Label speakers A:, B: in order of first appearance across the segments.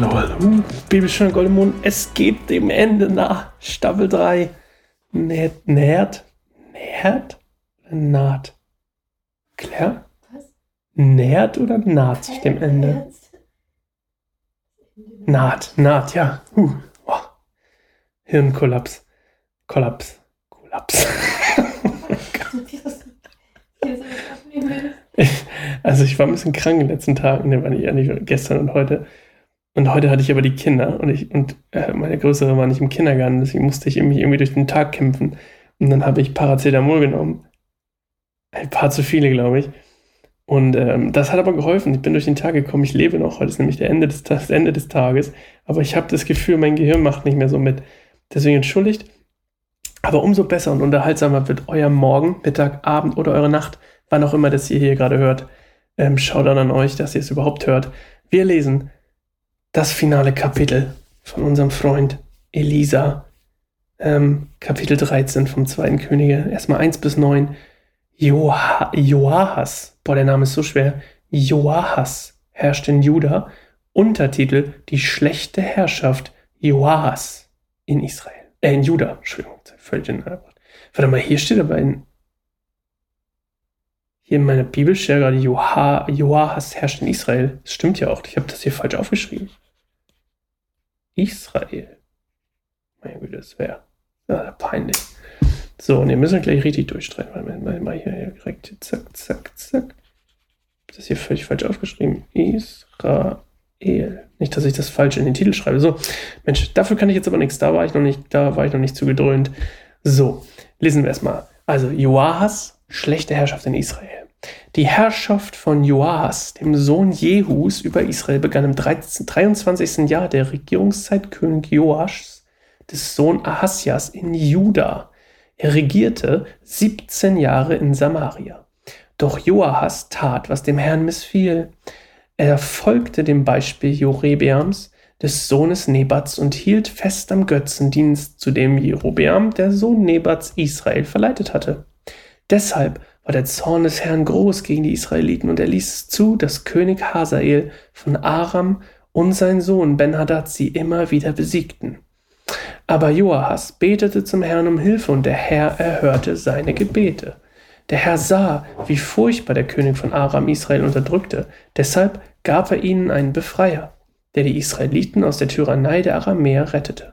A: hallo, hallo. Bibelstunde Goldemond, es geht dem Ende nach. Staffel 3. Nährt, nährt, nährt, naht. Claire? Was? Nährt oder naht sich dem Ende? Naht, naht, ja. Uh, oh. Hirnkollaps. Kollaps. Kollaps. also ich war ein bisschen krank in den letzten Tagen, ne, war nicht, nicht gestern und heute. Und heute hatte ich aber die Kinder und ich und äh, meine Größere war nicht im Kindergarten, deswegen musste ich irgendwie, irgendwie durch den Tag kämpfen. Und dann habe ich Paracetamol genommen. Ein paar zu viele, glaube ich. Und ähm, das hat aber geholfen. Ich bin durch den Tag gekommen. Ich lebe noch. Heute ist nämlich der Ende des, das Ende des Tages. Aber ich habe das Gefühl, mein Gehirn macht nicht mehr so mit. Deswegen entschuldigt. Aber umso besser und unterhaltsamer wird euer Morgen, Mittag, Abend oder eure Nacht, wann auch immer das ihr hier gerade hört. Ähm, schaut dann an euch, dass ihr es überhaupt hört. Wir lesen das finale Kapitel von unserem Freund Elisa. Ähm, Kapitel 13 vom zweiten Könige. Erstmal 1 bis 9. Joa Joahas, boah, der Name ist so schwer. Joahas herrscht in Juda. Untertitel Die schlechte Herrschaft Joahas in Israel. Äh, in Juda. Entschuldigung, völlig in Warte mal, hier steht aber in. Hier in meiner Bibel steht gerade Joahas herrscht in Israel. Das stimmt ja auch. Ich habe das hier falsch aufgeschrieben. Israel. Meine Güte, das wäre ja, peinlich. So, und ihr müsst gleich richtig durchstreiten. Mal, mal, mal hier, direkt. Zack, zack, zack. Das hier völlig falsch aufgeschrieben. Israel. Nicht, dass ich das falsch in den Titel schreibe. So, Mensch, dafür kann ich jetzt aber nichts. Da war ich noch nicht, da war ich noch nicht zu gedröhnt. So, lesen wir erstmal. Also, Joahas, schlechte Herrschaft in Israel. Die Herrschaft von Joahas, dem Sohn Jehus, über Israel begann im 13, 23. Jahr der Regierungszeit König Joaschs, des Sohn Ahasjas, in Juda. Er regierte 17 Jahre in Samaria. Doch Joahas tat, was dem Herrn missfiel. Er folgte dem Beispiel Jorebeams, des Sohnes Nebats, und hielt fest am Götzendienst, zu dem Jerobeam, der Sohn Nebats, Israel verleitet hatte. Deshalb war der Zorn des Herrn groß gegen die Israeliten und er ließ zu, dass König Hazael von Aram und sein Sohn Ben-Hadad sie immer wieder besiegten. Aber Joahas betete zum Herrn um Hilfe und der Herr erhörte seine Gebete. Der Herr sah, wie furchtbar der König von Aram Israel unterdrückte, deshalb gab er ihnen einen Befreier, der die Israeliten aus der Tyrannei der Aramäer rettete.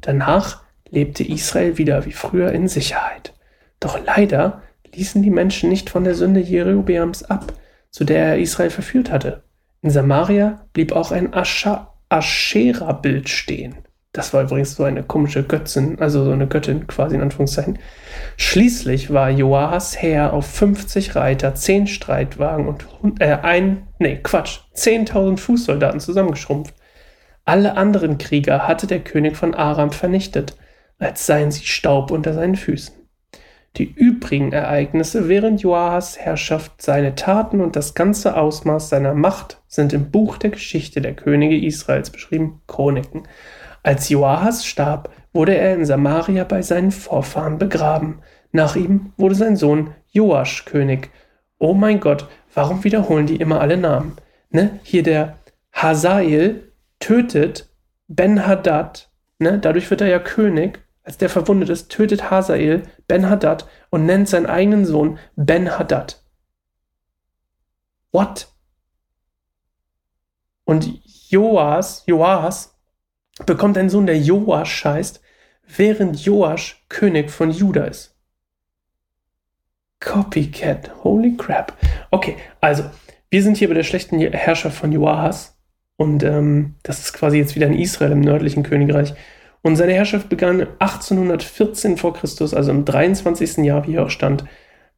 A: Danach lebte Israel wieder wie früher in Sicherheit. Doch leider ließen die Menschen nicht von der Sünde Jerobeams ab, zu der er Israel verführt hatte. In Samaria blieb auch ein Aschera-Bild stehen. Das war übrigens so eine komische Götzin, also so eine Göttin quasi in Anführungszeichen. Schließlich war Joahas Heer auf 50 Reiter, 10 Streitwagen und äh, ein, nee, Quatsch, 10.000 Fußsoldaten zusammengeschrumpft. Alle anderen Krieger hatte der König von Aram vernichtet, als seien sie Staub unter seinen Füßen. Die übrigen Ereignisse während Joahas Herrschaft, seine Taten und das ganze Ausmaß seiner Macht sind im Buch der Geschichte der Könige Israels beschrieben, Chroniken. Als Joahas starb, wurde er in Samaria bei seinen Vorfahren begraben. Nach ihm wurde sein Sohn Joasch König. Oh mein Gott, warum wiederholen die immer alle Namen? Ne? Hier der Hazael tötet Ben-Hadad, ne? dadurch wird er ja König als der verwundet ist, tötet Hazael Ben-Hadad und nennt seinen eigenen Sohn Ben-Hadad. What? Und Joas, Joas bekommt einen Sohn, der Joasch heißt, während Joasch König von Juda ist. Copycat, holy crap. Okay, also, wir sind hier bei der schlechten Herrschaft von Joahas und ähm, das ist quasi jetzt wieder in Israel im nördlichen Königreich. Und seine Herrschaft begann 1814 vor Christus, also im 23. Jahr, wie hier auch stand,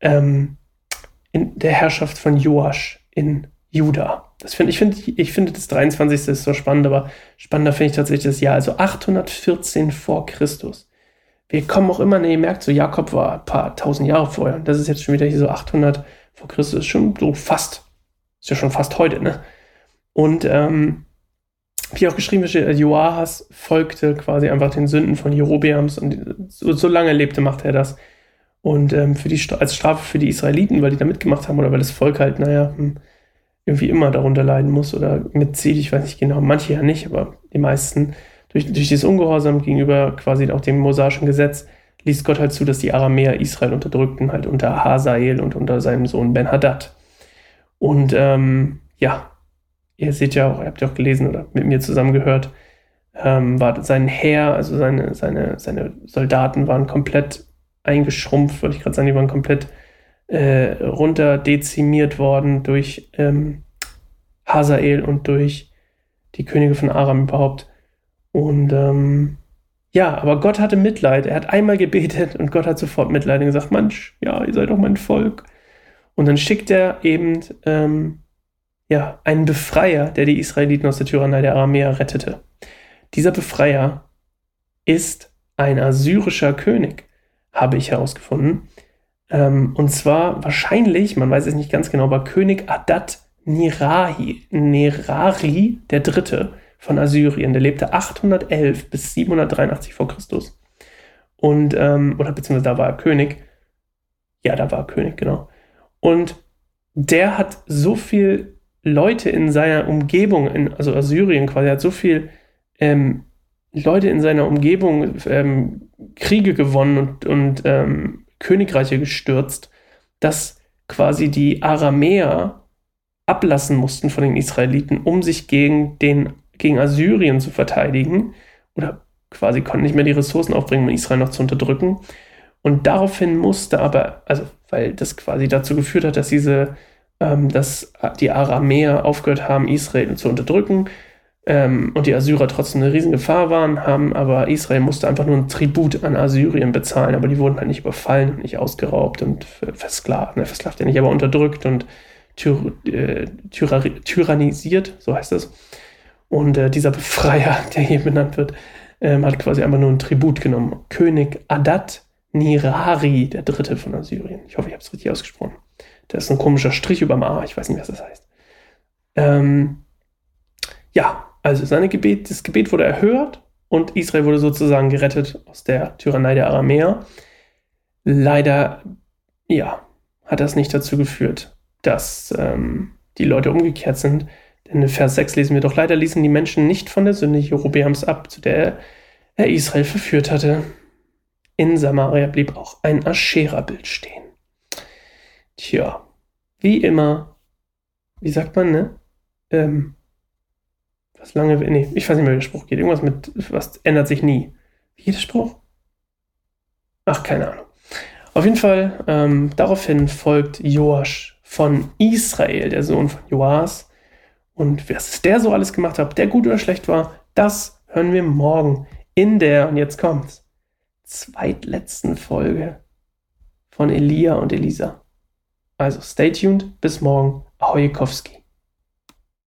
A: ähm, in der Herrschaft von Joasch in Juda. Das find, ich finde ich find das 23. ist so spannend, aber spannender finde ich tatsächlich das Jahr, also 814 vor Christus. Wir kommen auch immer, ne, ihr merkt, so Jakob war ein paar tausend Jahre vorher. Das ist jetzt schon wieder hier so 800 vor Christus, ist schon so fast, ist ja schon fast heute, ne? Und ähm, wie auch geschrieben äh, Joahas folgte quasi einfach den Sünden von Jerobeams und so, so lange lebte, machte er das. Und ähm, für die, als Strafe für die Israeliten, weil die da mitgemacht haben oder weil das Volk halt, naja, hm, irgendwie immer darunter leiden muss oder mitzieht. Ich weiß nicht genau, manche ja nicht, aber die meisten durch, durch dieses Ungehorsam gegenüber quasi auch dem mosaischen Gesetz ließ Gott halt zu, dass die Aramäer Israel unterdrückten, halt unter Hazael und unter seinem Sohn Ben-Hadad. Und ähm, ja, ihr seht ja auch, ihr habt ja auch gelesen oder mit mir zusammen gehört, ähm, war sein Heer, also seine, seine, seine Soldaten waren komplett eingeschrumpft, wollte ich gerade sagen, die waren komplett äh, runter dezimiert worden durch ähm, Hazael und durch die Könige von Aram überhaupt. Und ähm, ja, aber Gott hatte Mitleid. Er hat einmal gebetet und Gott hat sofort Mitleid und gesagt, Mensch, ja, ihr seid doch mein Volk. Und dann schickt er eben ähm, ja, einen Befreier, der die Israeliten aus der Tyrannei der Aramäer rettete. Dieser Befreier ist ein assyrischer König, habe ich herausgefunden. Ähm, und zwar wahrscheinlich, man weiß es nicht ganz genau, aber König Adad Nirahi, Nerari der Dritte von Assyrien. Der lebte 811 bis 783 vor Christus. Und, ähm, oder beziehungsweise da war er König. Ja, da war er König, genau. Und der hat so viel Leute in seiner Umgebung, in, also Assyrien quasi, hat so viel ähm, Leute in seiner Umgebung ähm, Kriege gewonnen und, und ähm, Königreiche gestürzt, dass quasi die Aramäer ablassen mussten von den Israeliten, um sich gegen, den, gegen Assyrien zu verteidigen. Oder quasi konnten nicht mehr die Ressourcen aufbringen, um Israel noch zu unterdrücken. Und daraufhin musste aber, also weil das quasi dazu geführt hat, dass diese, dass die Aramäer aufgehört haben, Israel zu unterdrücken, ähm, und die Assyrer trotzdem eine riesen Gefahr waren, haben aber Israel musste einfach nur ein Tribut an Assyrien bezahlen, aber die wurden halt nicht überfallen und nicht ausgeraubt und versklavt, ne, versklavt ja nicht, aber unterdrückt und tyr, äh, tyrannisiert, so heißt es. Und äh, dieser Befreier, der hier benannt wird, ähm, hat quasi einfach nur ein Tribut genommen. König Adad Nirari, der dritte von Assyrien. Ich hoffe, ich habe es richtig ausgesprochen. Da ist ein komischer Strich über dem A, ich weiß nicht, was das heißt. Ähm, ja, also seine Gebet, das Gebet wurde erhört und Israel wurde sozusagen gerettet aus der Tyrannei der Aramäer. Leider, ja, hat das nicht dazu geführt, dass ähm, die Leute umgekehrt sind. Denn in Vers 6 lesen wir doch, leider ließen die Menschen nicht von der Sünde Jerobeams ab, zu der er Israel verführt hatte. In Samaria blieb auch ein Aschera-Bild stehen. Tja, wie immer, wie sagt man, ne? Ähm, was lange, nee, ich weiß nicht mehr, wie der Spruch geht. Irgendwas mit, was ändert sich nie. Wie geht der Spruch? Ach, keine Ahnung. Auf jeden Fall, ähm, daraufhin folgt Joasch von Israel, der Sohn von Joas. Und was der so alles gemacht hat, der gut oder schlecht war, das hören wir morgen in der, und jetzt kommt's, zweitletzten Folge von Elia und Elisa. Also stay tuned, bis morgen. Ahojkowski.